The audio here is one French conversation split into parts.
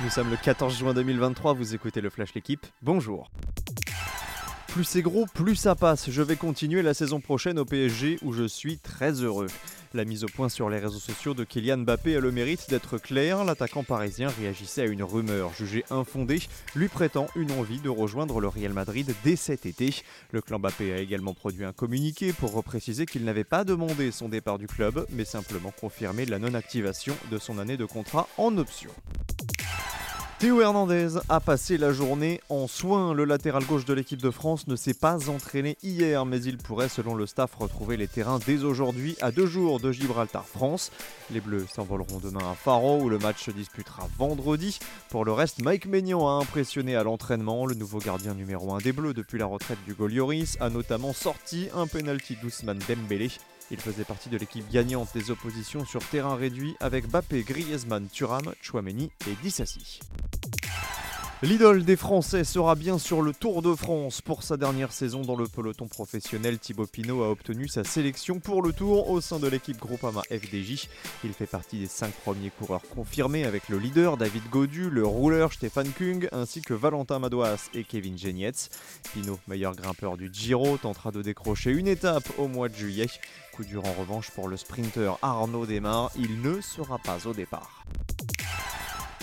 Nous sommes le 14 juin 2023, vous écoutez le Flash L'équipe, bonjour. Plus c'est gros, plus ça passe. Je vais continuer la saison prochaine au PSG où je suis très heureux. La mise au point sur les réseaux sociaux de Kylian Mbappé a le mérite d'être claire. L'attaquant parisien réagissait à une rumeur jugée infondée, lui prêtant une envie de rejoindre le Real Madrid dès cet été. Le clan Mbappé a également produit un communiqué pour repréciser qu'il n'avait pas demandé son départ du club, mais simplement confirmé la non-activation de son année de contrat en option. Théo Hernandez a passé la journée en soins. Le latéral gauche de l'équipe de France ne s'est pas entraîné hier, mais il pourrait, selon le staff, retrouver les terrains dès aujourd'hui à deux jours de Gibraltar-France. Les Bleus s'envoleront demain à Faro où le match se disputera vendredi. Pour le reste, Mike Maignan a impressionné à l'entraînement. Le nouveau gardien numéro 1 des Bleus depuis la retraite du Golioris a notamment sorti un penalty d'Ousmane Dembélé. Il faisait partie de l'équipe gagnante des oppositions sur terrain réduit avec Bappé, Griezmann, Thuram, Chouameni et Dissassi. L'idole des Français sera bien sur le Tour de France. Pour sa dernière saison dans le peloton professionnel, Thibaut Pinot a obtenu sa sélection pour le Tour au sein de l'équipe Groupama FDJ. Il fait partie des cinq premiers coureurs confirmés avec le leader David Godu, le rouleur Stéphane Kung ainsi que Valentin Madouas et Kevin Genietz. Pinot, meilleur grimpeur du Giro, tentera de décrocher une étape au mois de juillet. Coup dur en revanche pour le sprinter Arnaud Desmar, il ne sera pas au départ.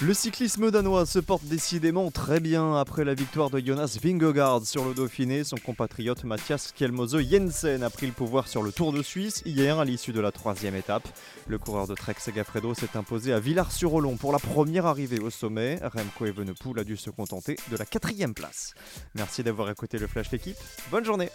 Le cyclisme danois se porte décidément très bien après la victoire de Jonas Vingegaard sur le Dauphiné. Son compatriote Mathias Kjelmose Jensen a pris le pouvoir sur le Tour de Suisse hier à l'issue de la troisième étape. Le coureur de Trek Segafredo s'est imposé à Villars-sur-Olon pour la première arrivée au sommet. Remco Evenepoel a dû se contenter de la quatrième place. Merci d'avoir écouté le Flash l'équipe. Bonne journée